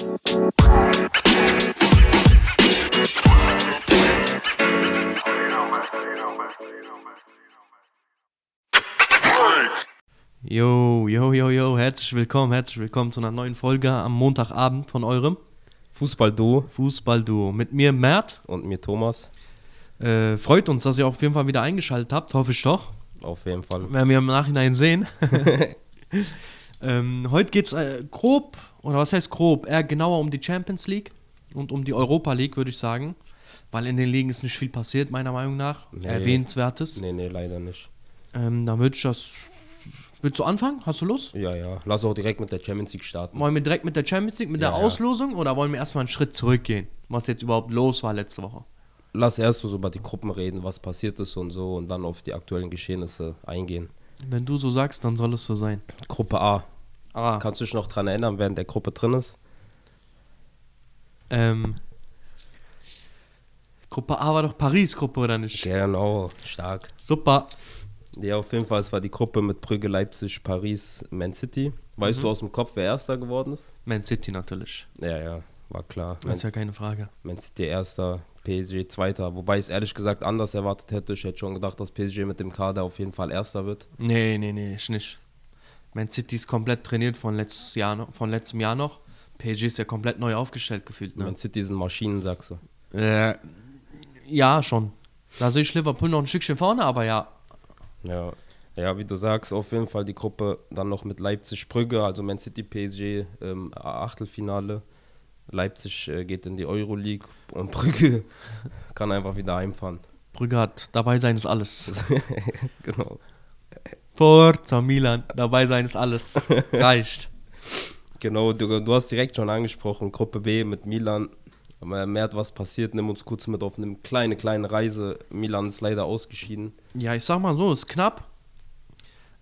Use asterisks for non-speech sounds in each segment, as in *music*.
Yo, yo, yo, yo, herzlich willkommen, herzlich willkommen zu einer neuen Folge am Montagabend von eurem Fußball-Duo Fußballduo. Mit mir Mert. und mir Thomas. Äh, freut uns, dass ihr auf jeden Fall wieder eingeschaltet habt, hoffe ich doch. Auf jeden Fall. Werden wir im Nachhinein sehen. *laughs* *laughs* ähm, heute geht es äh, grob, oder was heißt grob, eher genauer um die Champions League und um die Europa League, würde ich sagen. Weil in den Ligen ist nicht viel passiert, meiner Meinung nach. Nee. Erwähnenswertes. Nee, nee, leider nicht. Ähm, dann würde ich das. Willst du anfangen? Hast du Lust? Ja, ja. Lass auch direkt mit der Champions League starten. Wollen wir direkt mit der Champions League, mit Ja, der ja. Auslosung oder wollen wir erstmal einen Schritt zurückgehen? Was jetzt überhaupt los war letzte Woche? Lass erst so über die Gruppen reden, was passiert ist und so und dann auf die aktuellen Geschehnisse eingehen. Wenn du so sagst, dann soll es so sein. Gruppe A. Ah, Kannst du dich noch dran erinnern, wer in der Gruppe drin ist? ähm. Gruppe A war doch Paris-Gruppe, oder nicht? Genau, stark. Super. Ja, auf jeden Fall, es war die Gruppe mit Brügge, Leipzig, Paris, Man City. Weißt du aus dem Kopf, wer Erster geworden ist? Man City natürlich. Ja, ja, war klar. Das ist ja keine Frage. Man City Erster, PSG Zweiter. Wobei ich es ehrlich gesagt anders erwartet hätte. Ich hätte schon gedacht, dass PSG mit dem Kader auf jeden Fall Erster wird. Nee, nee, nee, ich nicht. Man City ist komplett trainiert von, letztes Jahr von letztem Jahr noch. PSG ist ja komplett neu aufgestellt gefühlt, ne? Man City sind Maschinen, sagst du. Äh, ja, schon. Da sehe ich Liverpool noch ein Stückchen vorne, aber ja. Ja. Ja, wie du sagst, auf jeden Fall die Gruppe dann noch mit Leipzig Brügge, also Man City PSG ähm, Achtelfinale. Leipzig äh, geht in die Euroleague und *laughs* Brügge kann einfach wieder heimfahren. Brügge hat dabei sein ist alles. *laughs* genau. Forza Milan, dabei sein ist alles. *laughs* Reicht. Genau, du, du hast direkt schon angesprochen, Gruppe B mit Milan. Aber Mehr hat was passiert, nimm uns kurz mit auf eine kleine, kleine Reise. Milan ist leider ausgeschieden. Ja, ich sag mal so, ist knapp.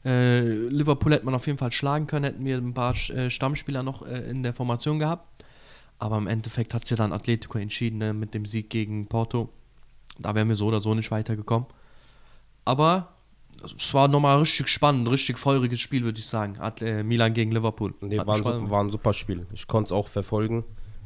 Äh, Liverpool hätte man auf jeden Fall schlagen können, hätten wir ein paar äh, Stammspieler noch äh, in der Formation gehabt. Aber im Endeffekt hat es ja dann Atletico entschieden ne, mit dem Sieg gegen Porto. Da wären wir so oder so nicht weitergekommen. Aber es war nochmal richtig spannend, richtig feuriges Spiel, würde ich sagen. At äh, Milan gegen Liverpool. Nee, Hat war, ein, mich voll- su- war ein super Spiel. Ich konnte es auch verfolgen.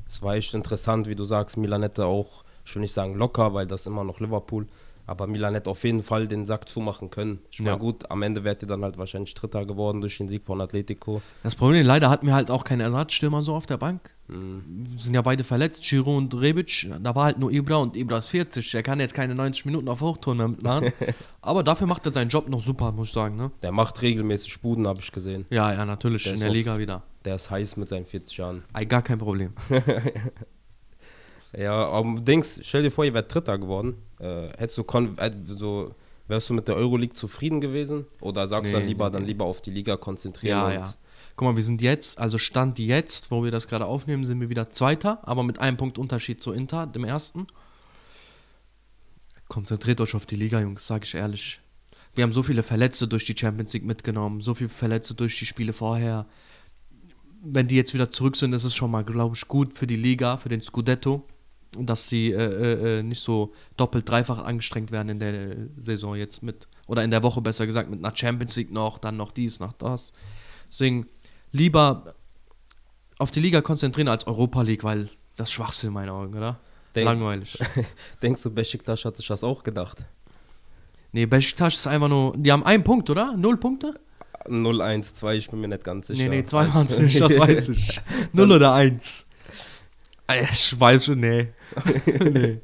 Es war echt interessant, wie du sagst. Milan hätte auch, ich will nicht sagen locker, weil das immer noch Liverpool. Aber Milan hätte auf jeden Fall den Sack zumachen können. Ich meine, Ja. gut, am Ende wärt ihr dann halt wahrscheinlich Dritter geworden durch den Sieg von Atletico. Das Problem, leider hatten wir halt auch keine Ersatzstürmer so auf der Bank. Mhm. Sind ja beide verletzt, Giro und Rebic. Da war halt nur Ibra und Ibra ist 40. Der kann jetzt keine 90 Minuten auf Hochtouren mehr mitmachen. *laughs* Aber dafür macht er seinen Job noch super, muss ich sagen. Ne? Der macht regelmäßig Buden, habe ich gesehen. Ja, ja, natürlich. Der in der auf- Liga wieder. Der ist heiß mit seinen 40 Jahren. Ey, gar kein Problem. *laughs* Ja, aber Dings, stell dir vor, ihr wärt Dritter geworden. Äh, hättest du kon äh, so, wärst du mit der Euroleague zufrieden gewesen? Oder sagst du Nee, dann lieber, nee, dann lieber auf die Liga konzentrieren? Ja, ja. Guck mal, wir sind jetzt, also Stand jetzt, wo wir das gerade aufnehmen, sind wir wieder Zweiter, aber mit einem Punkt Unterschied zu Inter, dem ersten. Konzentriert euch auf die Liga, Jungs, sag ich ehrlich. Wir haben so viele Verletzte durch die Champions League mitgenommen, so viele Verletzte durch die Spiele vorher. Wenn die jetzt wieder zurück sind, ist es schon mal, glaube ich, gut für die Liga, für den Scudetto, dass sie äh, äh, äh, nicht so doppelt, dreifach angestrengt werden in der Saison jetzt mit, oder in der Woche besser gesagt, mit einer Champions League noch, dann noch dies, nach das. Deswegen lieber auf die Liga konzentrieren als Europa League, weil das ist Schwachsinn in meinen Augen, oder? Denk, Langweilig. *laughs* Denkst du, Besiktas hat sich das auch gedacht? Nee, Besiktas ist einfach nur, die haben einen Punkt, oder? Null Punkte? 0, 1, 2, ich bin mir nicht ganz sicher. Nee, nee, 2 waren es nicht, *laughs* das weiß ich. *laughs* 0 oder 1. Ich weiß schon, nee. *laughs* nee.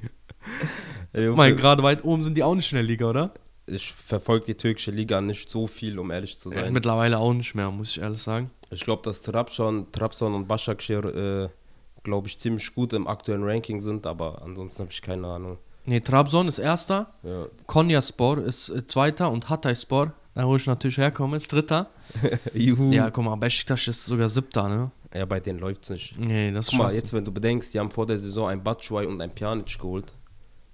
Ich meine, gerade weit oben sind die auch nicht in der Liga, oder? Ich verfolge die türkische Liga nicht so viel, um ehrlich zu sein. Mittlerweile auch nicht mehr, muss ich ehrlich sagen. Ich glaube, dass Trabzon, Trabzon und Başakşehir, äh, glaube ich, ziemlich gut im aktuellen Ranking sind, aber ansonsten habe ich keine Ahnung. Nee, Trabzon ist Erster, Ja. Konyaspor ist äh, Zweiter und Hatayspor, da wo ich natürlich herkomme, ist Dritter. *laughs* Juhu. Ja, guck mal, Besiktas ist sogar Siebter, ne? Ja, bei denen läuft es nicht. Nee, das ist Guck mal, Schwachsinn. jetzt, wenn du bedenkst, die haben vor der Saison ein Batshuayi und ein Pjanic geholt.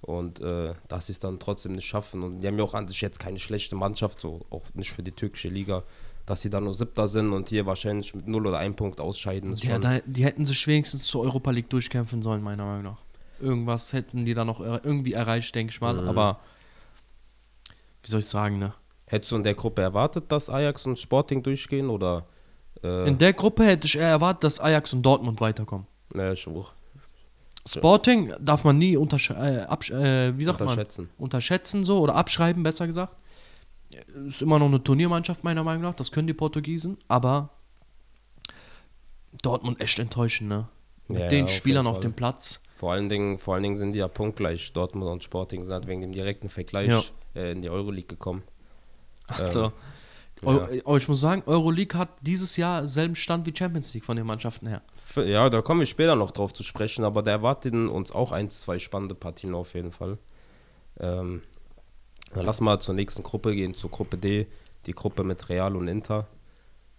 Und äh, dass sie es dann trotzdem nicht schaffen. Und die haben ja auch an sich jetzt keine schlechte Mannschaft, so auch nicht für die türkische Liga. Dass sie dann nur Siebter sind und hier wahrscheinlich mit 0 oder 1 Punkt ausscheiden, ist Ja, da, die hätten sich wenigstens zur Europa League durchkämpfen sollen, meiner Meinung nach. Irgendwas hätten die da noch irgendwie erreicht, denke ich mal. Mhm. Aber wie soll ich sagen, ne? Hättest du in der Gruppe erwartet, dass Ajax und Sporting durchgehen oder? Äh, In der Gruppe hätte ich eher erwartet, dass Ajax und Dortmund weiterkommen. Ja, ich auch. Sporting darf man nie untersch äh, äh, wie sagt Unterschätzen. man? unterschätzen so oder abschreiben, besser gesagt. Ist immer noch eine Turniermannschaft, meiner Meinung nach. Das können die Portugiesen, aber Dortmund echt enttäuschend, ne? Mit Ja, den ja, auf Spielern auf dem Platz. Vor allen Dingen, vor allen Dingen sind die ja punktgleich. Dortmund und Sporting sind halt wegen dem direkten Vergleich Ja. äh, in die Euroleague gekommen. Also, ja. Eu- aber ich muss sagen, Euroleague hat dieses Jahr selben Stand wie Champions League von den Mannschaften her. Ja, da kommen wir später noch drauf zu sprechen, aber da erwarten uns auch ein, zwei spannende Partien auf jeden Fall. Ähm, dann lass mal zur nächsten Gruppe gehen, zur Gruppe D, die Gruppe mit Real und Inter.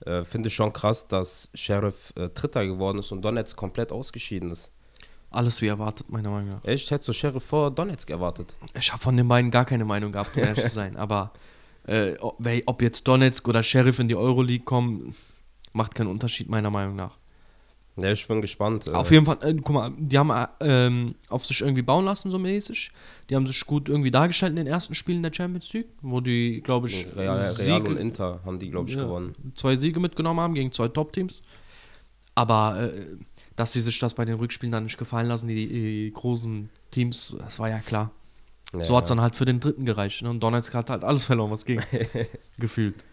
Äh, Finde ich schon krass, dass Sheriff äh, Dritter geworden ist und Donetsk komplett ausgeschieden ist. Alles wie erwartet, meiner Meinung nach. Echt, hättest du Sheriff vor Donetsk erwartet? Ich habe von den beiden gar keine Meinung gehabt, um *laughs* ehrlich zu sein. Aber äh, ob, jetzt Donetsk oder Sheriff in die Euroleague kommen, macht keinen Unterschied, meiner Meinung nach. Ja, ich bin gespannt. äh, Auf jeden Fall, äh, guck mal, die haben äh, ähm, auf sich irgendwie bauen lassen, so mäßig. Die haben sich gut irgendwie dargestellt in den ersten Spielen der Champions League, wo die, glaube ich, Real, Real Siege- und Inter haben die, glaube ich, ja, gewonnen. zwei Siege mitgenommen haben gegen zwei Top-Teams. Aber äh, dass sie sich das bei den Rückspielen dann nicht gefallen lassen, die, die großen Teams, das war ja klar. Ja, so hat es dann halt für den dritten gereicht. Ne? Und Donetsk hat halt alles verloren, was ging. *laughs* Gefühlt.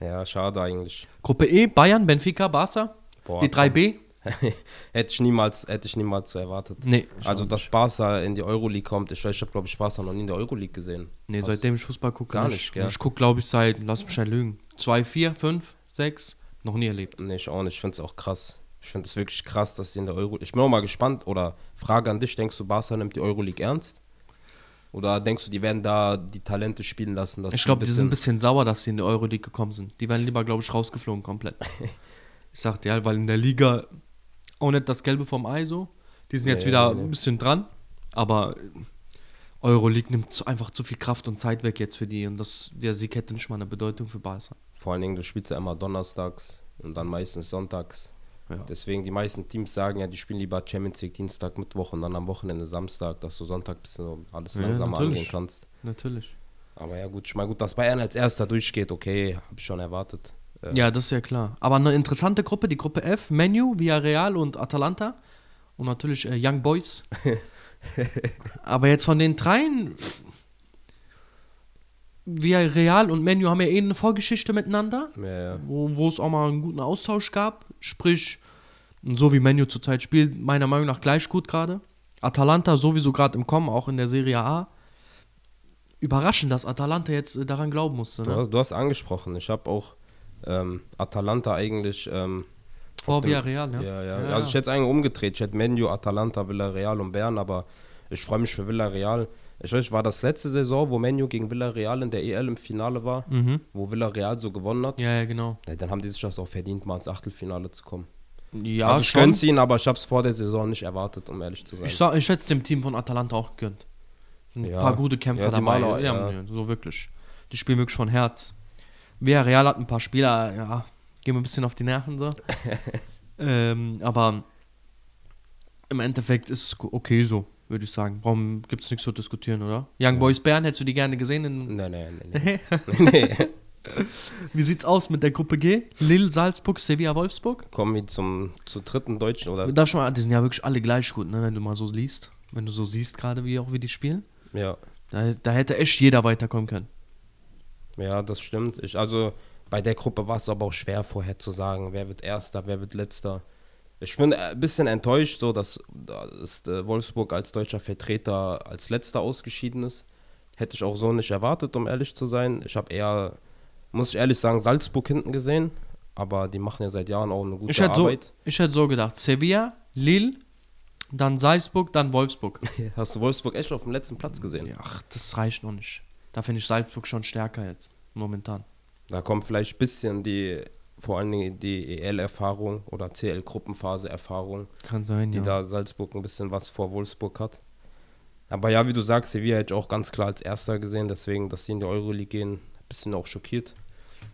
ja, schade eigentlich. Gruppe E, Bayern, Benfica, Barca. Boah, die 3B? *laughs* hätte ich niemals, hätte ich niemals erwartet. Nee. Also, dass Barca in die Euroleague kommt, ich, ich habe, glaube ich, Barca noch nie in der Euroleague gesehen. Nee, Was? seitdem ich Fußball gucke. Gar nicht, gell? Ich gucke, glaube ich, seit, lass mich nicht lügen, 2, 4, 5, 6, noch nie erlebt. Nee, ich auch nicht. Ich finde es auch krass. Ich finde es wirklich krass, dass die in der Euroleague. Ich bin auch mal gespannt oder Frage an dich: Denkst du, Barca nimmt die Euroleague ernst? Oder denkst du, die werden da die Talente spielen lassen? Ich glaube, die sind ein bisschen- sauer, dass sie in die Euroleague gekommen sind. Die werden lieber, glaube ich, rausgeflogen komplett. *laughs* ich sag dir halt, weil in der Liga auch nicht das Gelbe vom Ei so. Die sind jetzt Nee, wieder nee, ein bisschen dran, aber Euroleague nimmt einfach zu viel Kraft und Zeit weg jetzt für die und das, der Sieg hätte nicht mal eine Bedeutung für Barca. Vor allen Dingen, du spielst ja immer donnerstags und dann meistens sonntags. Ja. Deswegen, die meisten Teams sagen ja, die spielen lieber Champions League Dienstag, Mittwoch und dann am Wochenende Samstag, dass du Sonntag ein bisschen alles Ja, langsamer natürlich. angehen kannst. Natürlich. Aber ja, gut, ich meine, gut, dass Bayern als erster durchgeht, okay, habe ich schon erwartet. Äh, Ja, das ist ja klar. Aber eine interessante Gruppe, die Gruppe F, Menu, Villarreal und Atalanta. Und natürlich äh, Young Boys. *laughs* Aber jetzt von den dreien, Villarreal und Menu haben ja eh eine Vorgeschichte miteinander, Ja, ja. wo, es auch mal einen guten Austausch gab. Sprich, so wie Menu zurzeit spielt, meiner Meinung nach gleich gut gerade. Atalanta sowieso gerade im Kommen, auch in der Serie A. Überraschend, dass Atalanta jetzt äh, daran glauben musste. Du, Ne? hast- du hast angesprochen, ich habe auch ähm, Atalanta eigentlich. Ähm, Vor Villarreal, ne? Ja, ja. Also ich hätte es eigentlich umgedreht. Ich hätte Menu, Atalanta, Villarreal und Bern, aber ich freue mich für Villarreal. Ich weiß, war das letzte Saison, wo Menu gegen Villarreal in der EL im Finale war, Mhm. wo Villarreal so gewonnen hat. Ja, ja, genau. Ja, dann haben die sich das auch verdient, mal ins Achtelfinale zu kommen. Ja, also ich gönn's ihnen, aber ich habe es vor der Saison nicht erwartet, um ehrlich zu sein. Ich, sag, ich hätte es dem Team von Atalanta auch gegönnt. Ein Ja. paar gute Kämpfer Ja, dabei. Maler, ja, ja. so wirklich. Die spielen wirklich von Herz. Villarreal hat ein paar Spieler, ja, gehen mir ein bisschen auf die Nerven so. *laughs* ähm, aber im Endeffekt ist es okay so, würde ich sagen. Warum gibt es nichts zu diskutieren, oder? Young Boys Bern, hättest du die gerne gesehen? In, *laughs* Nee, nee, nee. nee. nee. Wie sieht's aus mit der Gruppe G? Lille, Salzburg, Sevilla, Wolfsburg? Kommen wir zum, zur dritten Deutschen, oder? Da schon mal, die sind ja wirklich alle gleich gut, ne, wenn du mal so liest. Wenn du so siehst, gerade wie auch wie die spielen. Ja. Da, da hätte echt jeder weiterkommen können. Ja, das stimmt. Ich, also bei der Gruppe war es aber auch schwer vorher zu sagen, wer wird Erster, wer wird Letzter. Ich bin ein bisschen enttäuscht, so dass, dass äh, Wolfsburg als deutscher Vertreter als Letzter ausgeschieden ist. Hätte ich auch so nicht erwartet, um ehrlich zu sein. Ich habe eher, muss ich ehrlich sagen, Salzburg hinten gesehen. Aber die machen ja seit Jahren auch eine gute Ich hätte, so, Arbeit. ich hätte so gedacht: Sevilla, Lille, dann Salzburg, dann Wolfsburg. *laughs* Hast du Wolfsburg echt auf dem letzten Platz gesehen? Ja, ach, das reicht noch nicht. Da finde ich Salzburg schon stärker jetzt, momentan. Da kommt vielleicht ein bisschen die, vor allen Dingen die EL-Erfahrung oder CL-Gruppenphase-Erfahrung. Kann sein, die ja. da Salzburg ein bisschen was vor Wolfsburg hat. Aber ja, wie du sagst, Sevilla hätte ich auch ganz klar als Erster gesehen, deswegen, dass sie in die Euroleague gehen, ein bisschen auch schockiert.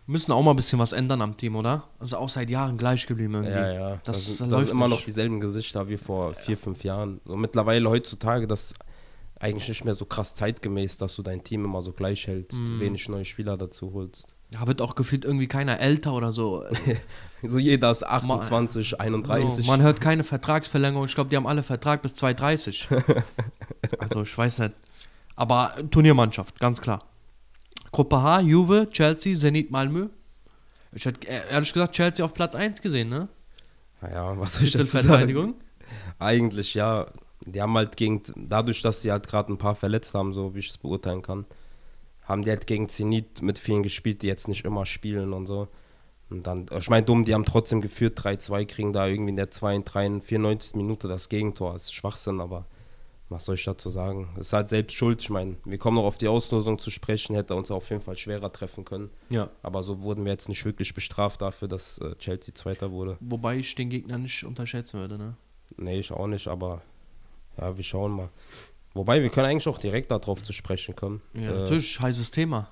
Müssen auch mal ein bisschen was ändern am Team, oder? Also auch seit Jahren gleich geblieben irgendwie. Ja, ja. Das, Das sind, das läuft sind immer noch dieselben Gesichter wie vor vier, fünf Jahren. Und mittlerweile heutzutage, das ist eigentlich nicht mehr so krass zeitgemäß, dass du dein Team immer so gleich hältst, Mhm. wenig neue Spieler dazu holst. Da wird auch gefühlt irgendwie keiner älter oder so. *laughs* So jeder ist 28, 31. So, man hört keine Vertragsverlängerung. Ich glaube, die haben alle Vertrag bis 2030. *laughs* also ich weiß nicht. Aber Turniermannschaft, ganz klar. Gruppe H, Juve, Chelsea, Zenit Malmö. Ich hätte äh, ehrlich gesagt Chelsea auf Platz 1 gesehen, ne? naja, was soll ich dazu sagen? Eigentlich ja. Die haben halt gegen, dadurch, dass sie halt gerade ein paar verletzt haben, so wie ich es beurteilen kann, haben die halt gegen Zenit mit vielen gespielt, die jetzt nicht immer spielen und so. Und dann, ich meine, dumm, die haben trotzdem geführt, 3-2, kriegen da irgendwie in der 92, 94. Minute das Gegentor. Das ist Schwachsinn, aber was soll ich dazu sagen? Es ist halt selbst schuld. Ich meine, wir kommen noch auf die Auslosung zu sprechen, hätte uns auf jeden Fall schwerer treffen können. Ja. Aber so wurden wir jetzt nicht wirklich bestraft dafür, dass äh, Chelsea Zweiter wurde. Wobei ich den Gegner nicht unterschätzen würde, ne? Nee, ich auch nicht, aber ja, wir schauen mal. Wobei, wir können eigentlich auch direkt darauf zu sprechen kommen. Ja, Äh, natürlich, heißes Thema.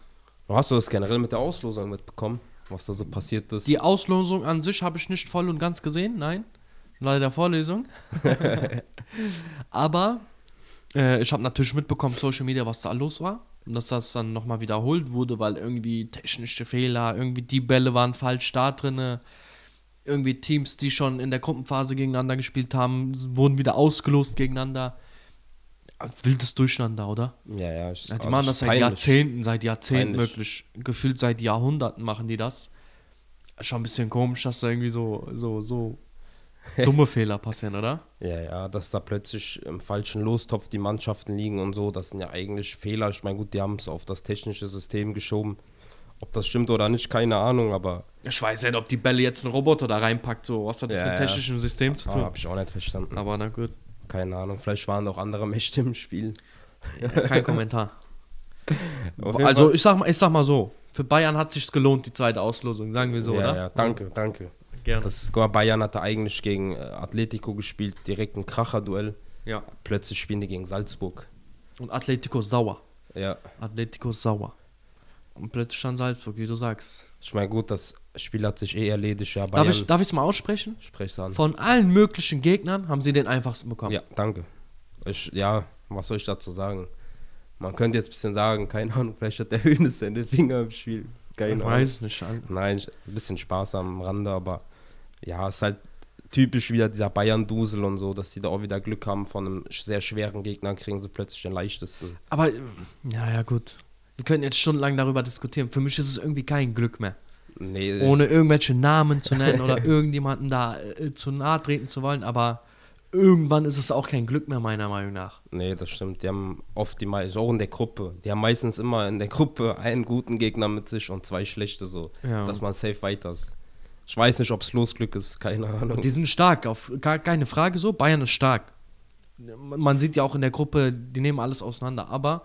hast du das generell mit der Auslosung mitbekommen, was da so passiert ist? Die Auslosung an sich habe ich nicht voll und ganz gesehen, nein. Leider der Vorlesung. *laughs* Aber äh, ich habe natürlich mitbekommen, Social Media, was da los war. Und dass das dann nochmal wiederholt wurde, weil irgendwie technische Fehler, irgendwie die Bälle waren falsch da drinne. Irgendwie Teams, die schon in der Gruppenphase gegeneinander gespielt haben, wurden wieder ausgelost gegeneinander. Wildes Durcheinander, oder? ja, ja. Ich, Ja, die also machen ist das seit peinlich. Jahrzehnten, seit Jahrzehnten Peinlich. wirklich. Gefühlt seit Jahrhunderten machen die das. Schon ein bisschen komisch, dass da irgendwie so, so, so *laughs* dumme Fehler passieren, oder? Ja, ja, dass da plötzlich im falschen Lostopf die Mannschaften liegen und so, das sind ja eigentlich Fehler. Ich meine, gut, die haben es auf das technische System geschoben. Ob das stimmt oder nicht, keine Ahnung, aber Ich weiß nicht, ob die Bälle jetzt ein Roboter da reinpackt, so. Was hat das Ja, mit ja. technischem System zu ah, tun? habe ich auch nicht verstanden. Aber na gut, Keine Ahnung, vielleicht waren auch andere Mächte im Spiel. kein Kommentar. *laughs* Also ich sag, mal, ich sag mal so, für Bayern hat sich gelohnt, die zweite Auslosung, sagen wir so, ja, oder? ja, danke, danke. Gerne. Das Bayern hatte eigentlich gegen äh, Atletico gespielt, direkt ein Kracher-Duell. ja. Plötzlich spielen die gegen Salzburg. Und Atletico sauer. Ja, Atletico sauer. Und plötzlich stand Salzburg, wie du sagst. ich meine, gut, das Spiel hat sich eh erledigt. Ja, Darf ich ich's mal aussprechen? sprech's an. Von allen möglichen Gegnern haben sie den einfachsten bekommen. Ja, danke. Ich, ja, was soll ich dazu sagen? Man könnte jetzt ein bisschen sagen, keine Ahnung, vielleicht hat der *laughs* Hönes seine Finger im Spiel. Keine ich Ahnung. weiß nicht. Alter. Nein, ein bisschen Spaß am Rande, aber ja, es ist halt typisch wieder dieser Bayern-Dusel und so, dass sie da auch wieder Glück haben von einem sehr schweren Gegner, kriegen sie plötzlich den leichtesten. Aber, ja, ja, gut. Wir können jetzt stundenlang darüber diskutieren. Für mich ist es irgendwie kein Glück mehr. Nee, Ohne irgendwelche Namen zu nennen oder *laughs* irgendjemanden da äh, zu nahe treten zu wollen. Aber irgendwann ist es auch kein Glück mehr, meiner Meinung nach. nee, das stimmt. Die haben oft die meisten, auch in der Gruppe, die haben meistens immer in der Gruppe einen guten Gegner mit sich und zwei schlechte so, Ja. dass man safe weiter ist. Ich weiß nicht, ob es Losglück ist, keine Ahnung. Und die sind stark, auf gar keine Frage so. Bayern ist stark. Man sieht ja auch in der Gruppe, die nehmen alles auseinander. Aber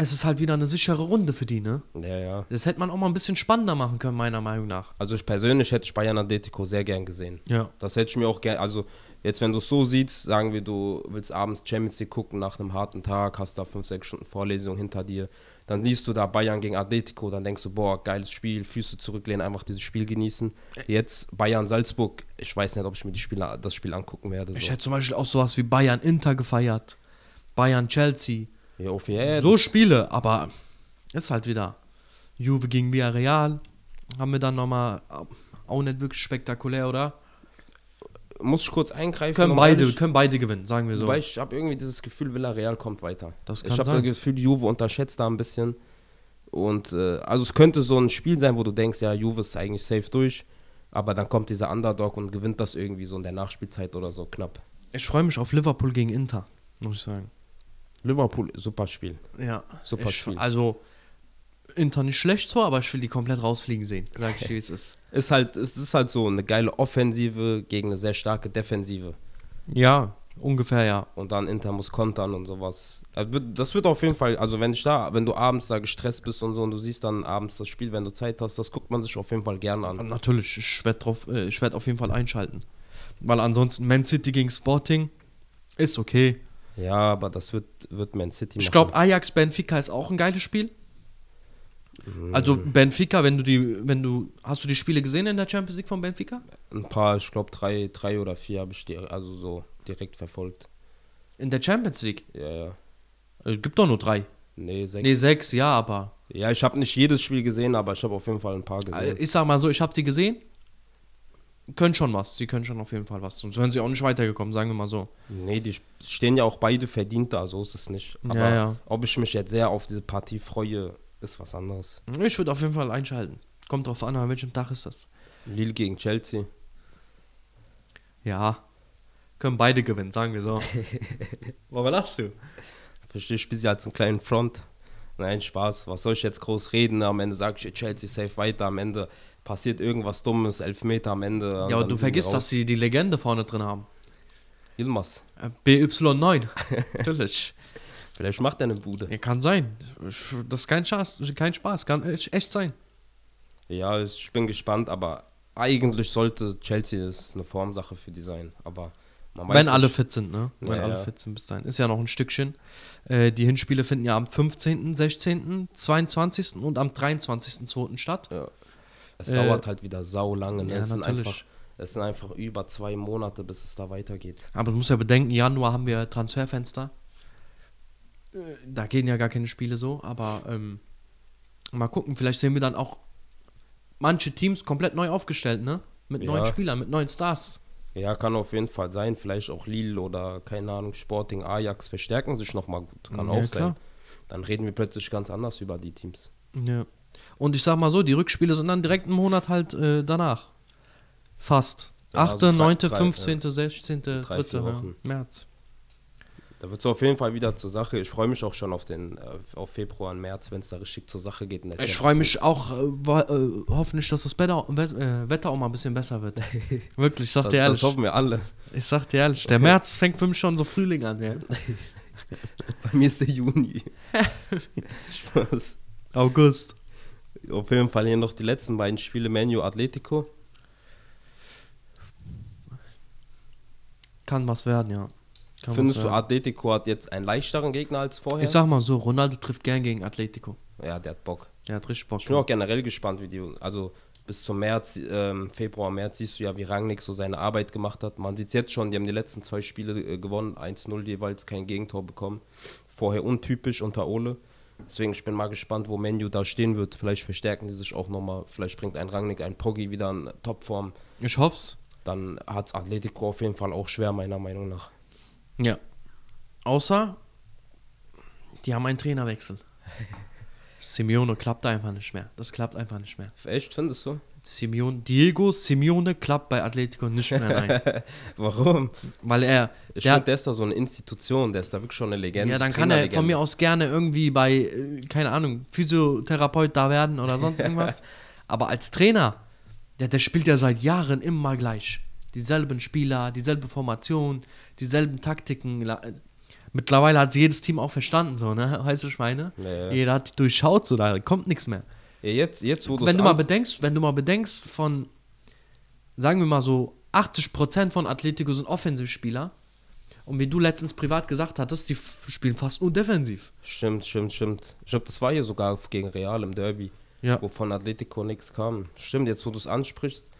es ist halt wieder eine sichere Runde für die, ne? ja, ja. Das hätte man auch mal ein bisschen spannender machen können, meiner Meinung nach. Also ich persönlich hätte ich Bayern Atletico sehr gern gesehen. Ja. Das hätte ich mir auch gerne, also jetzt wenn du es so siehst, sagen wir, du willst abends Champions League gucken nach einem harten Tag, hast da 5, 6 Stunden Vorlesung hinter dir, dann siehst du da Bayern gegen Atletico, dann denkst du, boah, geiles Spiel, Füße zurücklehnen, einfach dieses Spiel genießen. Jetzt Bayern-Salzburg, ich weiß nicht, ob ich mir Spiele, das Spiel angucken werde. Ich So, hätte zum Beispiel auch sowas wie Bayern-Inter gefeiert. Bayern-Chelsea. Ja, auf, ja, so Spiele, aber ist halt wieder. Juve gegen Villarreal. Haben wir dann nochmal auch nicht wirklich spektakulär, oder? muss ich kurz eingreifen. Können beide, ehrlich- können beide gewinnen, sagen wir so. Wobei ich habe irgendwie dieses Gefühl, Villarreal kommt weiter. Das ich kann habe sein. das Gefühl, Juve unterschätzt da ein bisschen. Und äh, also es könnte so ein Spiel sein, wo du denkst, ja, Juve ist eigentlich safe durch, aber dann kommt dieser Underdog und gewinnt das irgendwie so in der Nachspielzeit oder so knapp. Ich freue mich auf Liverpool gegen Inter, muss ich sagen. Liverpool, super Spiel. Ja, Super ich, Spiel. Also, Inter nicht schlecht so, aber ich will die komplett rausfliegen sehen. Sag ich, wie es ist. *laughs* Ist halt, es ist halt so eine geile Offensive gegen eine sehr starke Defensive. Ja, ungefähr ja. Und dann Inter muss kontern und sowas. Das wird, das wird auf jeden Fall, also wenn ich da, wenn du abends da gestresst bist und so und du siehst dann abends das Spiel, wenn du Zeit hast, das guckt man sich auf jeden Fall gerne an. Natürlich, ich werde drauf, äh, ich werde auf jeden Fall einschalten. Weil ansonsten Man City gegen Sporting ist okay. Ja, aber das wird, wird Man City Ich machen. glaube, Ajax Benfica ist auch ein geiles Spiel. Also Benfica, wenn du die, wenn du, hast du die Spiele gesehen in der Champions League von Benfica? Ein paar, ich glaube drei, drei oder vier habe ich die, also so direkt verfolgt. In der Champions League? Ja, ja. Es gibt doch nur drei. Nee, sechs. Nee, sechs, ja, aber Ja, ich habe nicht jedes Spiel gesehen, aber ich habe auf jeden Fall ein paar Äh, gesehen. Ich sag mal so, ich habe sie gesehen. Können schon was. Sie können schon auf jeden Fall was. Sonst wären sie auch nicht weitergekommen, sagen wir mal so. Nee, die stehen ja auch beide verdient da, so ist es nicht. Aber Ja, ja. ob ich mich jetzt sehr auf diese Partie freue, ist was anderes. Ich würde auf jeden Fall einschalten. Kommt drauf an, an welchem Tag ist das. Lille gegen Chelsea. Ja. Können beide gewinnen, sagen wir so. *laughs* Warum lachst du? Verstehe ich bisschen als einen kleinen Front. Nein, Spaß. Was soll ich jetzt groß reden? Am Ende sage ich Chelsea safe weiter. Am Ende passiert irgendwas Dummes, Elfmeter am Ende. Ja, aber du vergisst, dass sie die Legende vorne drin haben. Ilmas. Äh, BY9. *laughs* Natürlich. Vielleicht macht er eine Bude. Ja, kann sein. Das ist kein Spaß. Kein Spaß. Kann echt sein. Ja, ich bin gespannt, aber eigentlich sollte Chelsea das eine Formsache für die sein. Aber Wenn alle nicht. fit sind, ne? Wenn Ja, alle ja. fit sind bis dahin. Ist ja noch ein Stückchen. Äh, die Hinspiele finden ja am 15., 16., 22. und am 23.2. statt. Es Äh, dauert halt wieder sau lange. Ne? ja, es, sind einfach, es sind einfach über zwei Monate, bis es da weitergeht. Aber du musst ja bedenken, Januar haben wir Transferfenster. Äh, Da gehen ja gar keine Spiele so, aber ähm, mal gucken, vielleicht sehen wir dann auch manche Teams komplett neu aufgestellt, ne? Mit Ja. neuen Spielern, mit neuen Stars. Ja, kann auf jeden Fall sein. Vielleicht auch Lille oder, keine Ahnung, Sporting, Ajax verstärken sich nochmal gut. Kann Ja, auch klar. sein. Dann reden wir plötzlich ganz anders über die Teams. Ja. Und ich sag mal so, die Rückspiele sind dann direkt einen Monat halt äh, danach. Fast. Ja, 8., also drei- 9., drei, 15., 16., 3. Drei, vier Ja, Wochen. März. Da wird es auf jeden Fall wieder zur Sache. Ich freue mich auch schon auf den äh, auf Februar und März, wenn es da richtig zur Sache geht. in der Ich freue mich auch, äh, äh, hoffentlich, dass das Wetter, Wet- äh, Wetter auch mal ein bisschen besser wird. *laughs* Wirklich, ich sag Das, dir das ehrlich. hoffen wir alle. Ich sag dir ehrlich, der März fängt für mich schon so Frühling an, ja. *laughs* Bei mir ist der Juni. *laughs* Spaß. August. Auf jeden Fall hier noch die letzten beiden Spiele, Menu Atletico. Kann was werden, ja. Kann Findest du. Atletico hat jetzt einen leichteren Gegner als vorher? Ich sag mal so, Ronaldo trifft gern gegen Atletico. ja, der hat Bock. Der hat richtig Bock. Ich bin auch generell gespannt, wie die, also bis zum März, ähm, Februar, März siehst du ja, wie Rangnick so seine Arbeit gemacht hat. Man sieht es jetzt schon, die haben die letzten zwei Spiele äh, gewonnen, 1-0 jeweils, kein Gegentor bekommen. Vorher untypisch unter Ole. Deswegen, ich bin mal gespannt, wo Menu da stehen wird. Vielleicht verstärken die sich auch nochmal. Vielleicht bringt ein Rangnick, ein Poggi wieder in Topform. Ich hoff's. Dann hat Atletico auf jeden Fall auch schwer, meiner Meinung nach. Ja. Außer, die haben einen Trainerwechsel. *laughs* Simeone klappt einfach nicht mehr. Das klappt einfach nicht mehr. Echt, findest du? Simeone, Diego Simeone klappt bei Atletico nicht mehr rein. *laughs* Warum? weil er, Ich der finde, hat, der ist da so eine Institution, der ist da wirklich schon eine Legende. ja, dann kann er von mir aus gerne irgendwie bei, äh, keine Ahnung, Physiotherapeut da werden oder sonst *laughs* irgendwas. Aber als Trainer, der, der spielt ja seit Jahren immer gleich. Dieselben Spieler, dieselbe Formation, dieselben Taktiken. La- Mittlerweile hat jedes Team auch verstanden, so, ne? *laughs* Weißt du, meine? Ja. Jeder hat durchschaut, so, da kommt nichts mehr. Ja, jetzt, jetzt, wo wenn du mal bedenkst, wenn du mal bedenkst von, sagen wir mal so, 80% von Atletico sind Offensivspieler. Und wie du letztens privat gesagt hattest, die spielen fast nur defensiv. Stimmt, stimmt, stimmt. Ich glaube, das war hier sogar gegen Real im Derby, Ja. wo von Atletico nichts kam. Stimmt, jetzt wo du es ansprichst.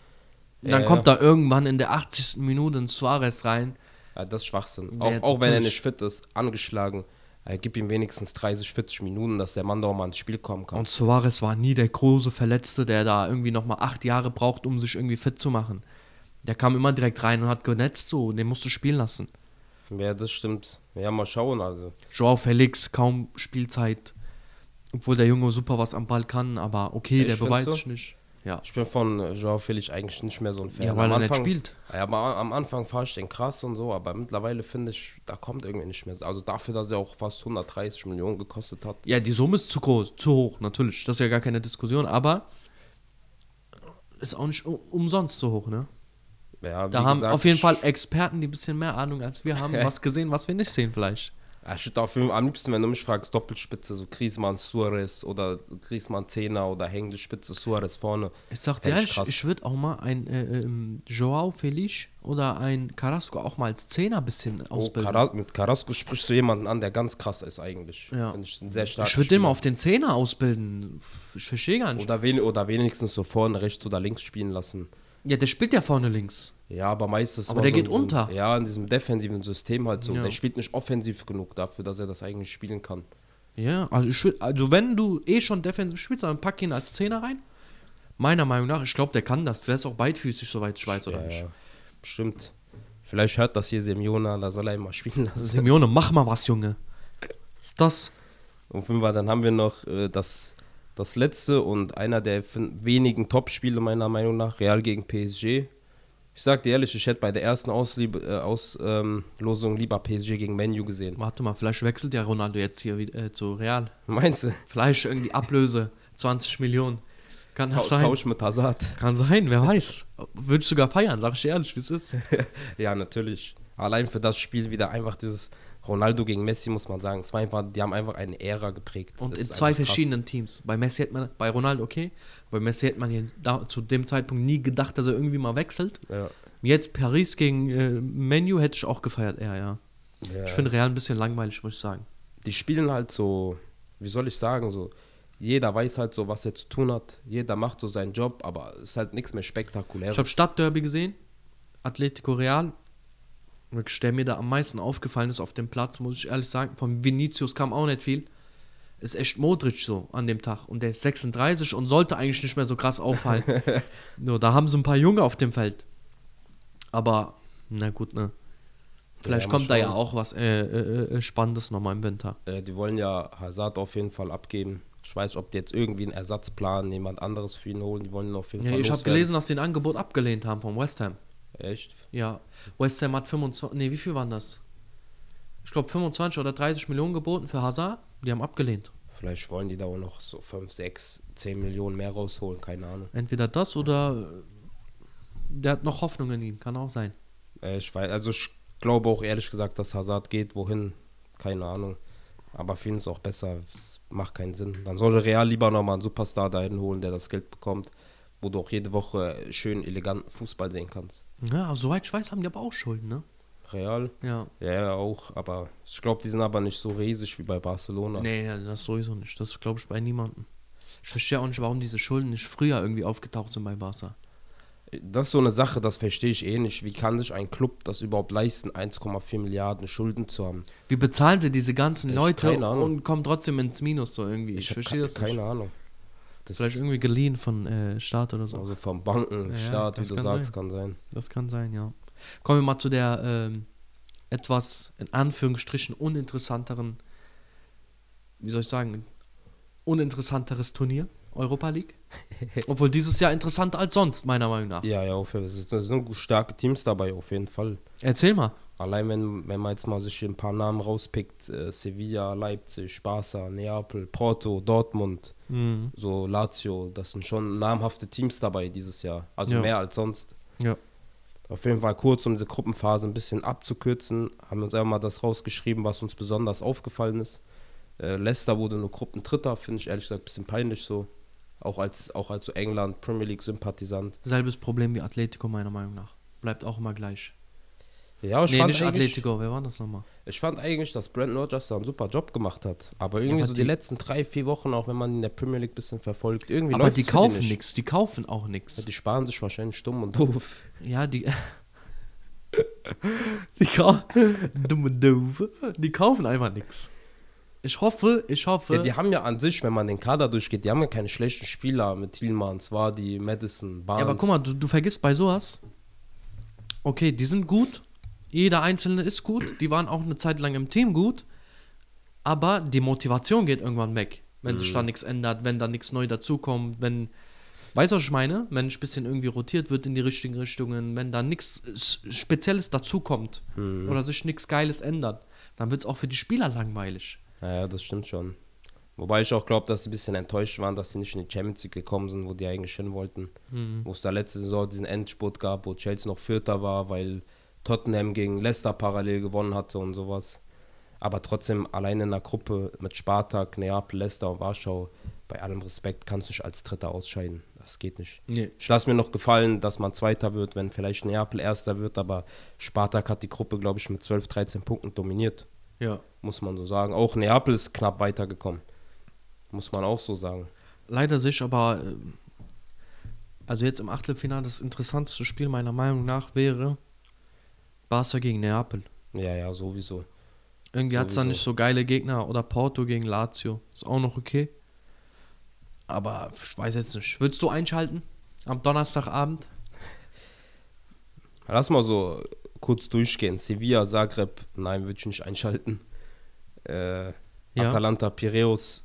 Dann Ja, kommt da irgendwann in der 80. Minute ein Suarez rein. Ja, das ist Schwachsinn. Auch, auch wenn er nicht fit ist, angeschlagen. Äh, gib ihm wenigstens 30, 40 Minuten, dass der Mann da auch mal ins Spiel kommen kann. Und Suarez war nie der große Verletzte, der da irgendwie nochmal acht Jahre braucht, um sich irgendwie fit zu machen. Der kam immer direkt rein und hat genetzt so, den musst du spielen lassen. ja, das stimmt. Ja, mal schauen. Also. Joao Felix, kaum Spielzeit. Obwohl der Junge super was am Ball kann, aber okay, Echt, der beweist sich nicht. Ja. Ich bin von äh, Joao Felix eigentlich nicht mehr so ein Fan. Ja, weil Am er nicht Anfang- spielt. Ja, aber am Anfang fand ich den krass und so, aber mittlerweile finde ich, da kommt irgendwie nicht mehr. so. Also dafür, dass er auch fast 130 Millionen gekostet hat. Ja, die Summe ist zu groß, zu hoch, natürlich. Das ist ja gar keine Diskussion, aber ist auch nicht umsonst so hoch, ne? Ja, Da haben gesagt, auf jeden Fall Experten, die ein bisschen mehr Ahnung als wir haben, *laughs* was gesehen, was wir nicht sehen vielleicht. Ja, ich würde auf jeden Fall am liebsten, wenn du mich fragst, Doppelspitze, so Griezmann, Suarez oder Griezmann Zehner oder hängende Spitze, Suarez vorne. Ich sag dir ich ich würde auch mal ein äh, ähm, Joao Felix oder ein Carrasco auch mal als Zehner ein bisschen Oh, ausbilden. Cara mit Carrasco sprichst du jemanden an, der ganz krass ist eigentlich. Ja. Finde ich ein sehr stark. ich würde den mal auf den Zehner ausbilden. Ich verstehe gar nicht. oder, wen, oder wenigstens so vorne rechts oder links spielen lassen. Ja, der spielt ja vorne links. Ja, aber meistens. Aber der so geht diesem- unter. Ja, in diesem defensiven System halt so. Ja. Der spielt nicht offensiv genug dafür, dass er das eigentlich spielen kann. Ja, also, also wenn du eh schon defensiv spielst, dann pack ihn als Zehner rein. Meiner Meinung nach, ich glaube, der kann das. Der ist auch beidfüßig, soweit ich weiß, oder ja, nicht? ja, bestimmt. Vielleicht hört das hier Simeona, da soll er ihn mal spielen lassen. Simeone, mach mal was, Junge. *laughs* Ist das? Und dann haben wir noch äh, das, das letzte und einer der wenigen Top-Spiele meiner Meinung nach, Real gegen PSG. Ich sag dir ehrlich, ich hätte bei der ersten Auslieb äh, Auslosung ähm, lieber PSG gegen Menu gesehen. Warte mal, vielleicht wechselt ja Ronaldo jetzt hier wieder, äh, zu Real. Meinst du? Vielleicht irgendwie Ablöse, 20 Millionen. Kann das sein? Tausch mit Hazard. Kann sein, wer weiß. Würde ich sogar feiern, sag ich ehrlich, wie es ist. *laughs* ja, natürlich. Allein für das Spiel wieder einfach dieses Ronaldo gegen Messi, muss man sagen. Es war einfach, die haben einfach eine Ära geprägt. Und Das in zwei einfach krass. verschiedenen Teams. Bei Messi hätte man, bei Ronaldo okay, bei Messi hätte man da, zu dem Zeitpunkt nie gedacht, dass er irgendwie mal wechselt. Ja. Jetzt Paris gegen äh, Menu hätte ich auch gefeiert, eher, ja. Ja. Ich finde Real ein bisschen langweilig, muss ich sagen. die spielen halt so, wie soll ich sagen, so, jeder weiß halt so, was er zu tun hat. Jeder macht so seinen Job, aber es ist halt nichts mehr spektakuläres. Ich habe Stadtderby gesehen, Atletico Real. Der mir da am meisten aufgefallen ist auf dem Platz, muss ich ehrlich sagen. Von Vinicius kam auch nicht viel. Ist echt Modric so an dem Tag. Und der ist 36 und sollte eigentlich nicht mehr so krass auffallen. *laughs* Nur da haben sie ein paar Junge auf dem Feld. Aber, na gut, ne. Vielleicht Ja, kommt da ja auch was äh, äh, äh, Spannendes nochmal im Winter. äh, die wollen ja Hazard auf jeden Fall abgeben. Ich weiß, ob die jetzt irgendwie einen Ersatzplan, jemand anderes für ihn holen. Die wollen ihn auf jeden Ja, Fall ich habe gelesen, dass sie ein Angebot abgelehnt haben vom West Ham. Echt? Ja, West Ham hat 25, nee, wie viel waren das? Ich glaube 25 oder 30 Millionen geboten für Hazard. Die haben abgelehnt. Vielleicht wollen die da auch noch so 5, 6, 10 Millionen mehr rausholen, keine Ahnung. Entweder das oder äh, der hat noch Hoffnung in ihn, kann auch sein. Äh, ich weiß, also ich glaube auch ehrlich gesagt, dass Hazard geht. Wohin? Keine Ahnung. Aber für ihn ist auch besser. Es Macht keinen Sinn. Dann sollte Real lieber nochmal einen Superstar dahin holen, der das Geld bekommt, wo du auch jede Woche schön eleganten Fußball sehen kannst. Ja, soweit ich weiß, haben die aber auch Schulden, ne? Real? Ja. Ja, ja, auch. Aber ich glaube, die sind aber nicht so riesig wie bei Barcelona. Nee, das sowieso nicht. Das glaube ich bei niemandem. Ich verstehe auch nicht, warum diese Schulden nicht früher irgendwie aufgetaucht sind bei Barca. Das ist so eine Sache, das verstehe ich eh nicht. Wie kann sich ein Club das überhaupt leisten, 1,4 Milliarden Schulden zu haben? Wie bezahlen sie diese ganzen Ich- Leute keine und kommen trotzdem ins Minus so irgendwie? Ich, hab verstehe das nicht. Keine Ahnung. Das Vielleicht irgendwie geliehen von äh, Staat oder so. also vom Banken, Ja, Staat, wie du sagst, sein. kann sein. Das kann sein, ja. Kommen wir mal zu der ähm, etwas in Anführungsstrichen uninteressanteren, wie soll ich sagen, uninteressanteres Turnier, Europa League. *laughs* Obwohl dieses Jahr interessanter als sonst, meiner Meinung nach. Ja, ja, auf, es sind- es sind starke Teams dabei, auf jeden Fall. Erzähl mal. Allein wenn, wenn man jetzt mal sich ein paar Namen rauspickt, äh, Sevilla, Leipzig, Barca, Neapel, Porto, Dortmund, Mhm. so Lazio, das sind schon namhafte Teams dabei dieses Jahr. Also Ja. mehr als sonst. Ja. Auf jeden Fall kurz, um diese Gruppenphase ein bisschen abzukürzen, haben wir uns einmal das rausgeschrieben, was uns besonders aufgefallen ist. Äh, Leicester wurde nur Gruppendritter, finde ich ehrlich gesagt ein bisschen peinlich so. Auch als, auch als so England Premier League Sympathisant. Selbes Problem wie Atletico, meiner Meinung nach. Bleibt auch immer gleich. Ja, ich, nee, fand nicht Atletico, wer war das nochmal? ich fand eigentlich, dass Brandon Rodgers da einen super Job gemacht hat. Aber irgendwie aber so die, die- letzten drei, vier Wochen, auch wenn man in der Premier League ein bisschen verfolgt, irgendwie Aber die kaufen nicht. nichts, die kaufen auch Ja, nichts. Die sparen sich wahrscheinlich stumm und doof. Ja, die. die kaufen. Dumme Doofe. Die kaufen einfach nichts. Ich hoffe, ich hoffe. Ja, die haben ja an sich, wenn man den Kader durchgeht, die haben ja keine schlechten Spieler mit Thielmanns, Wardi, Madison, Barnes. Ja, aber guck mal, du, du vergisst bei sowas. Okay, die sind gut. Jeder Einzelne ist gut. Die waren auch eine Zeit lang im Team gut. Aber die Motivation geht irgendwann weg, wenn sich da nichts ändert, wenn da nichts neu dazukommt, wenn. Weißt du, was ich meine? Wenn ein bisschen irgendwie rotiert wird in die richtigen Richtungen, wenn da nichts Spezielles dazukommt oder sich nichts Geiles ändert, dann wird es auch für die Spieler langweilig. Ja, ja, das stimmt schon. Wobei ich auch glaube, dass sie ein bisschen enttäuscht waren, dass sie nicht in die Champions League gekommen sind, wo die eigentlich hin wollten. Wo es da letzte Saison diesen Endspurt gab, wo Chelsea noch Vierter war, weil Tottenham gegen Leicester parallel gewonnen hatte und sowas. Aber trotzdem alleine in der Gruppe mit Spartak, Neapel, Leicester und Warschau, bei allem Respekt, kannst du nicht als Dritter ausscheiden. Das geht nicht. Nee. Ich lasse mir noch gefallen, dass man Zweiter wird, wenn vielleicht Neapel Erster wird, aber Spartak hat die Gruppe, glaube ich, mit 12, 13 Punkten dominiert Ja. muss man so sagen. Auch Neapel ist knapp weitergekommen. Muss man auch so sagen. Leider sich, aber ähm, also jetzt im Achtelfinale das interessanteste Spiel meiner Meinung nach wäre Barca gegen Neapel. Ja, ja, sowieso. Irgendwie hat es da nicht so geile Gegner. Oder Porto gegen Lazio. Ist auch noch okay. Aber ich weiß jetzt nicht. Würdest du einschalten? Am Donnerstagabend? Lass mal so kurz durchgehen. Sevilla, Zagreb, nein, würde ich nicht einschalten. Äh, Ja. Atalanta, Piraeus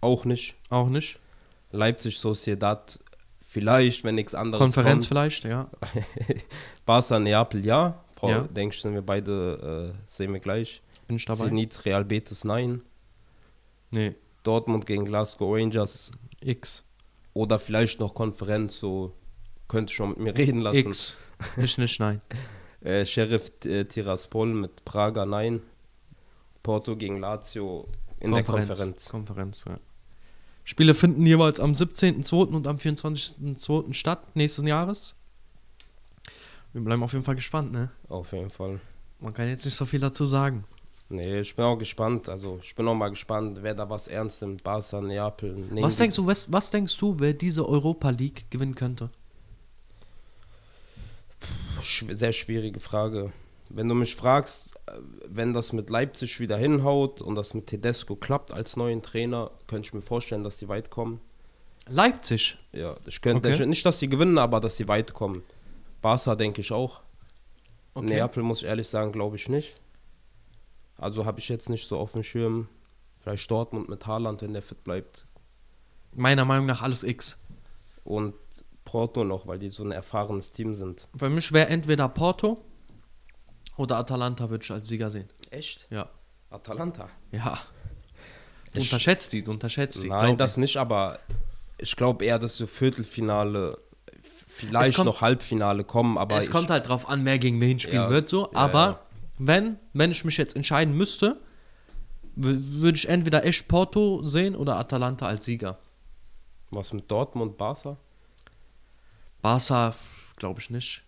auch nicht. Auch nicht. Leipzig, Sociedad vielleicht, wenn nichts anderes Konferenz kommt. vielleicht, ja. *laughs* Barca, Neapel, ja. Brauch, Ja. Denke ich, sind wir beide, äh, sehen wir gleich. Bin ich dabei? Zenit, Real Betis, nein. Nee. Dortmund gegen Glasgow Rangers X. oder vielleicht noch Konferenz, so könnte schon mit mir reden lassen. X. *laughs* Nicht, nicht, nein. Äh, Sheriff äh, Tiraspol mit Praga, nein. Porto gegen Lazio in der Konferenz. Konferenz, ja. Spiele finden jeweils am 17.02. und am 24.02. statt, nächsten Jahres. Wir bleiben auf jeden Fall gespannt, ne? Auf jeden Fall. Man kann jetzt nicht so viel dazu sagen. Nee, ich bin auch gespannt. Also, ich bin auch mal gespannt, wer da was ernst nimmt. Barca, Neapel. nehmen Was denkst du, was, was denkst du, wer diese Europa League gewinnen könnte? Sehr schwierige Frage. Wenn du mich fragst, äh, wenn das mit Leipzig wieder hinhaut und das mit Tedesco klappt als neuen Trainer, könnte ich mir vorstellen, dass sie weit kommen. Leipzig. Ja, ich könnte Okay. nicht, dass sie gewinnen, aber dass sie weit kommen. Barca denke ich auch. Okay. Neapel muss ich ehrlich sagen, glaube ich nicht. Also habe ich jetzt nicht so auf dem Schirm. Vielleicht Dortmund mit Haaland, wenn der fit bleibt. Meiner Meinung nach alles X. Und Porto noch, weil die so ein erfahrenes Team sind. Für mich wäre entweder Porto oder Atalanta würde ich als Sieger sehen. Echt? Ja. Atalanta? Ja. Du Ich- unterschätzt die, du unterschätzt die. Nein, das nicht, aber ich glaube eher, dass so Viertelfinale, vielleicht kommt- noch Halbfinale kommen, aber es ich, kommt halt drauf an, wer gegen wen spielen Ja, wird, so. ja, Aber ja. wenn, wenn ich mich jetzt entscheiden müsste, würde ich entweder echt Porto sehen oder Atalanta als Sieger. was mit Dortmund, Barca? Barca, glaube ich nicht.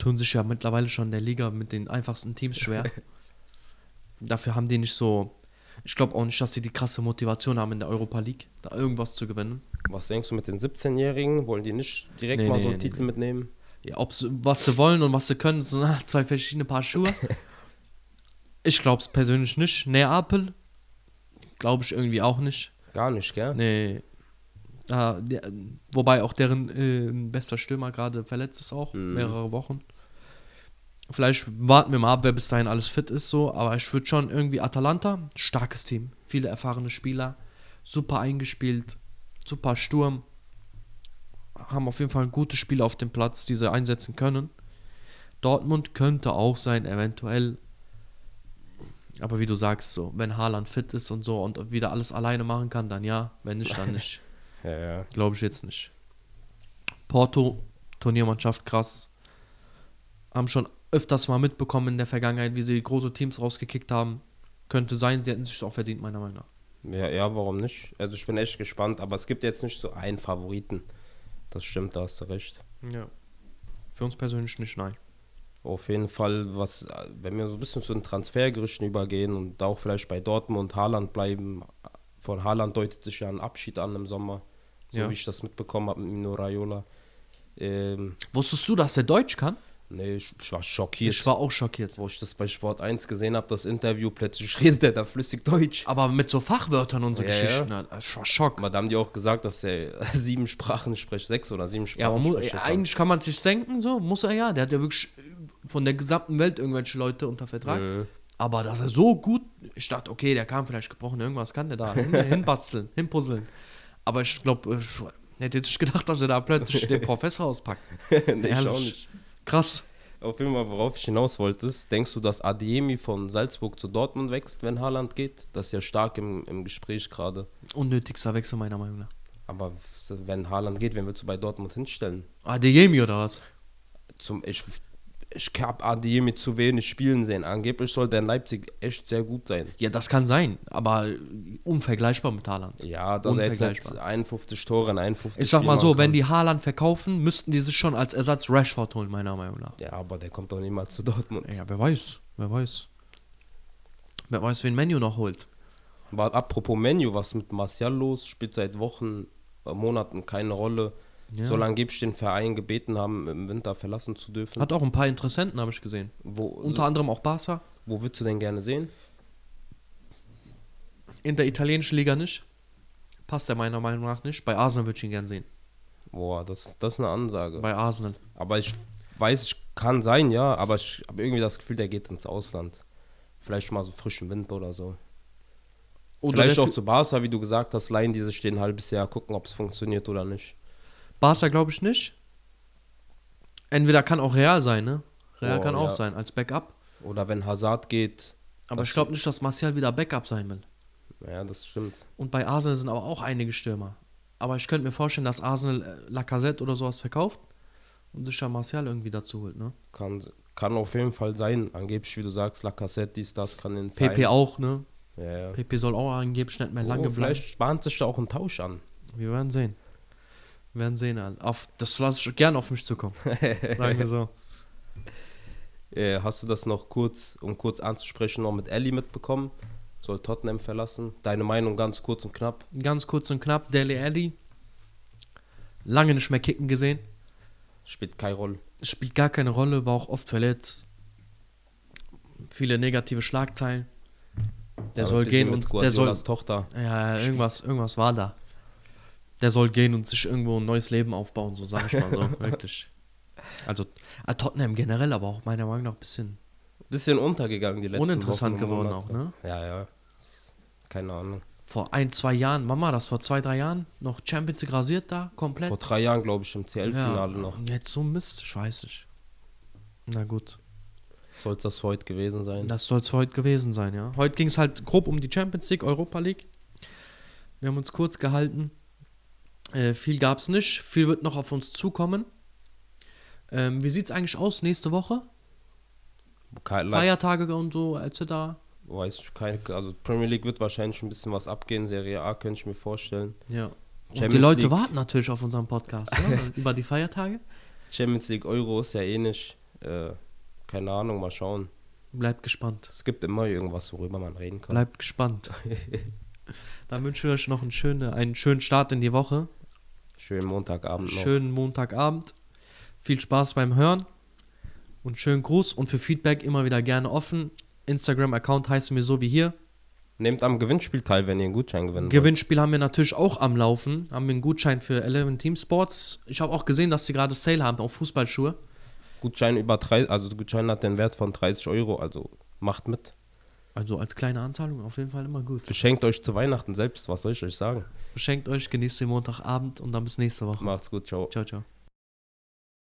Tun sich ja mittlerweile schon in der Liga mit den einfachsten Teams schwer. *laughs* Dafür haben die nicht so. Ich glaube auch nicht, dass sie die krasse Motivation haben in der Europa League, da irgendwas zu gewinnen. Was denkst du mit den 17-Jährigen? Wollen die nicht direkt Nee, mal nee, so einen nee, Titel mitnehmen? Ja, ob sie, was sie wollen und was sie können, sind *laughs* zwei verschiedene Paar Schuhe. *laughs* ich glaube es persönlich nicht. Neapel, glaube ich irgendwie auch nicht. Gar nicht, gell? Nee. Ah, der, wobei auch deren äh, bester Stürmer gerade verletzt ist auch, Mhm. mehrere Wochen. Vielleicht warten wir mal ab, wer bis dahin alles fit ist, so. Aber ich würde schon irgendwie Atalanta, starkes Team, viele erfahrene Spieler, super eingespielt, super Sturm. Haben auf jeden Fall gute Spieler auf dem Platz, die sie einsetzen können. Dortmund könnte auch sein, eventuell. Aber wie du sagst, so, wenn Haaland fit ist und so und wieder alles alleine machen kann, dann ja. Wenn nicht, dann *laughs* nicht. Ja, ja. Glaube ich jetzt nicht. Porto, Turniermannschaft, krass. Haben schon öfters mal mitbekommen in der Vergangenheit, wie sie große Teams rausgekickt haben. Könnte sein, sie hätten sich auch verdient, meiner Meinung nach. Ja, ja, warum nicht? Also ich bin echt gespannt, aber es gibt jetzt nicht so einen Favoriten. Das stimmt, da hast du recht. Ja. Für uns persönlich nicht, nein. Auf jeden Fall, was, wenn wir so ein bisschen zu den Transfergerüchten übergehen und auch vielleicht bei Dortmund Haaland bleiben, von Haaland deutet sich ja ein Abschied an im Sommer, so Ja. wie ich das mitbekommen habe mit Mino Raiola. Ähm, Wusstest du, dass der Deutsch kann? nee, ich, ich war schockiert. Ich war auch schockiert. wo ich das bei Sport 1 gesehen habe, das Interview, plötzlich *laughs* redet er da flüssig Deutsch. Aber mit so Fachwörtern und so Ja, Geschichten. ja. Das war Schock. Aber da haben die auch gesagt, dass er *laughs* sieben Sprachen spricht, sechs oder sieben Ja, aber Sprachen sprechen ja, eigentlich kann man sich denken, so muss er ja. Der hat ja wirklich von der gesamten Welt irgendwelche Leute unter Vertrag. Mhm. Aber dass er so gut, ich dachte, okay, der kam vielleicht gebrochen, irgendwas kann der da hin, *laughs* hinbasteln, hinpuzzeln. Aber ich glaube, ich hätte jetzt nicht gedacht, dass er da plötzlich den *laughs* Professor auspackt. nee, ich Ehrlich. auch nicht. Krass. Auf jeden Fall, worauf ich hinaus wollte, ist, denkst du, dass Adiemi von Salzburg zu Dortmund wechselt, wenn Haaland geht? Das ist ja stark im, im Gespräch gerade. Unnötigster Wechsel meiner Meinung nach. Aber wenn Haaland geht, wen würdest du bei Dortmund hinstellen? Adeyemi oder was? Zum, ich ich habe Adiemi zu wenig spielen sehen. Angeblich soll der in Leipzig echt sehr gut sein. Ja, das kann sein, aber unvergleichbar mit Haaland. Ja, dass er jetzt nicht Unvergleichbar. 51 Tore in 51 Ich sag mal so, machen wenn kann. die Haaland verkaufen, müssten die sich schon als Ersatz Rashford holen, meiner Meinung nach. Ja, aber der kommt doch niemals zu Dortmund. Ja, wer weiß, wer weiß. Wer weiß, wen Menu noch holt. War apropos Menu, was mit Martial los? Spielt seit Wochen, äh, Monaten keine Rolle. Ja. Soll angeblich den Verein gebeten haben, im Winter verlassen zu dürfen. Hat auch ein paar Interessenten, habe ich gesehen. wo, Unter anderem auch Barca. wo würdest du denn gerne sehen? In der italienischen Liga nicht. Passt er meiner Meinung nach nicht. Bei Arsenal würde ich ihn gern sehen. Boah, das, das ist eine Ansage. Bei Arsenal. Aber ich weiß, ich kann sein, ja, aber ich habe irgendwie das Gefühl, der geht ins Ausland. Vielleicht mal so frischen Wind oder so. Oder Vielleicht auch zu Barca, wie du gesagt hast, leihen diese stehen ein halbes Jahr, gucken, ob es funktioniert oder nicht. Barca glaube ich nicht. Entweder kann auch Real sein, ne? Real Oh, kann auch ja. sein, als Backup. Oder wenn Hazard geht, Aber ich glaube nicht, dass Martial wieder Backup sein will. ja, das stimmt. Und bei Arsenal sind aber auch einige Stürmer. Aber ich könnte mir vorstellen, dass Arsenal äh, Lacazette oder sowas verkauft und sich ja Martial irgendwie dazu holt, ne? Kann, kann auf jeden Fall sein. Angeblich, wie du sagst, Lacazette, dies, das kann in PP auch, ne? Ja, ja. PP soll auch angeblich nicht mehr lange oh, bleiben. vielleicht bahnt sich da auch ein Tausch an. Wir werden sehen. Wir werden sehen. Alter. Auf, das lasse ich gern auf mich zukommen. Sagen wir so. *laughs* Äh, hast du das noch kurz, um kurz anzusprechen, noch mit Ellie mitbekommen? Soll Tottenham verlassen? Deine Meinung ganz kurz und knapp? Ganz kurz und knapp, Dele Alli. Lange nicht mehr kicken gesehen. Spielt keine Rolle. Spielt gar keine Rolle, war auch oft verletzt. Viele negative Schlagzeilen. Der Aber soll gehen und der soll. Tochter. Ja, irgendwas, irgendwas war da. Der soll gehen und sich irgendwo ein neues Leben aufbauen, so sag ich mal so, *laughs* wirklich. Also äh, Tottenham generell, aber auch meiner Meinung nach ein bisschen Bisschen untergegangen die letzten uninteressant Wochen geworden auch, ne? Ja, ja. Keine Ahnung. Vor ein, zwei Jahren, Mama, das vor zwei, drei Jahren, noch Champions League rasiert da, komplett. Vor drei Jahren, glaube ich, im ja, CL-Finale noch. und jetzt so Mist, ich weiß nicht. Na gut, Soll es das für heute gewesen sein? das soll es heute gewesen sein, ja. Heute ging es halt grob um die Champions League, Europa League. Wir haben uns kurz gehalten. Äh, viel gab es nicht, viel wird noch auf uns zukommen. Ähm, wie sieht es eigentlich aus nächste Woche? Kein, Feiertage und so, etc. weiß ich, keine, also Premier League wird wahrscheinlich ein bisschen was abgehen. Serie A könnte ich mir vorstellen. Ja. Und die Champions Leute League. warten natürlich auf unseren Podcast, ja, *laughs* über die Feiertage. Champions League Euro ist ja eh nicht. Äh, keine Ahnung, mal schauen. Bleibt gespannt. Es gibt immer irgendwas, worüber man reden kann. Bleibt gespannt. *laughs* Dann wünschen wir euch noch einen schönen, einen schönen Start in die Woche. Schönen Montagabend noch. Schönen Montagabend. Viel Spaß beim Hören. Und schönen Gruß und für Feedback immer wieder gerne offen. Instagram-Account heißen wir so wie hier. Nehmt am Gewinnspiel teil, wenn ihr einen Gutschein gewinnen wollt. Gewinnspiel haben wir natürlich auch am Laufen. Haben wir einen Gutschein für 11 Team Sports. Ich habe auch gesehen, dass sie gerade Sale haben auf Fußballschuhe. Gutschein über drei, also der Gutschein hat den Wert von 30 Euro, also macht mit. Also als kleine Anzahlung auf jeden Fall immer gut. Beschenkt euch zu Weihnachten selbst, was soll ich euch sagen? Beschenkt euch, genießt den Montagabend und dann bis nächste Woche. Macht's gut, ciao. Ciao, ciao.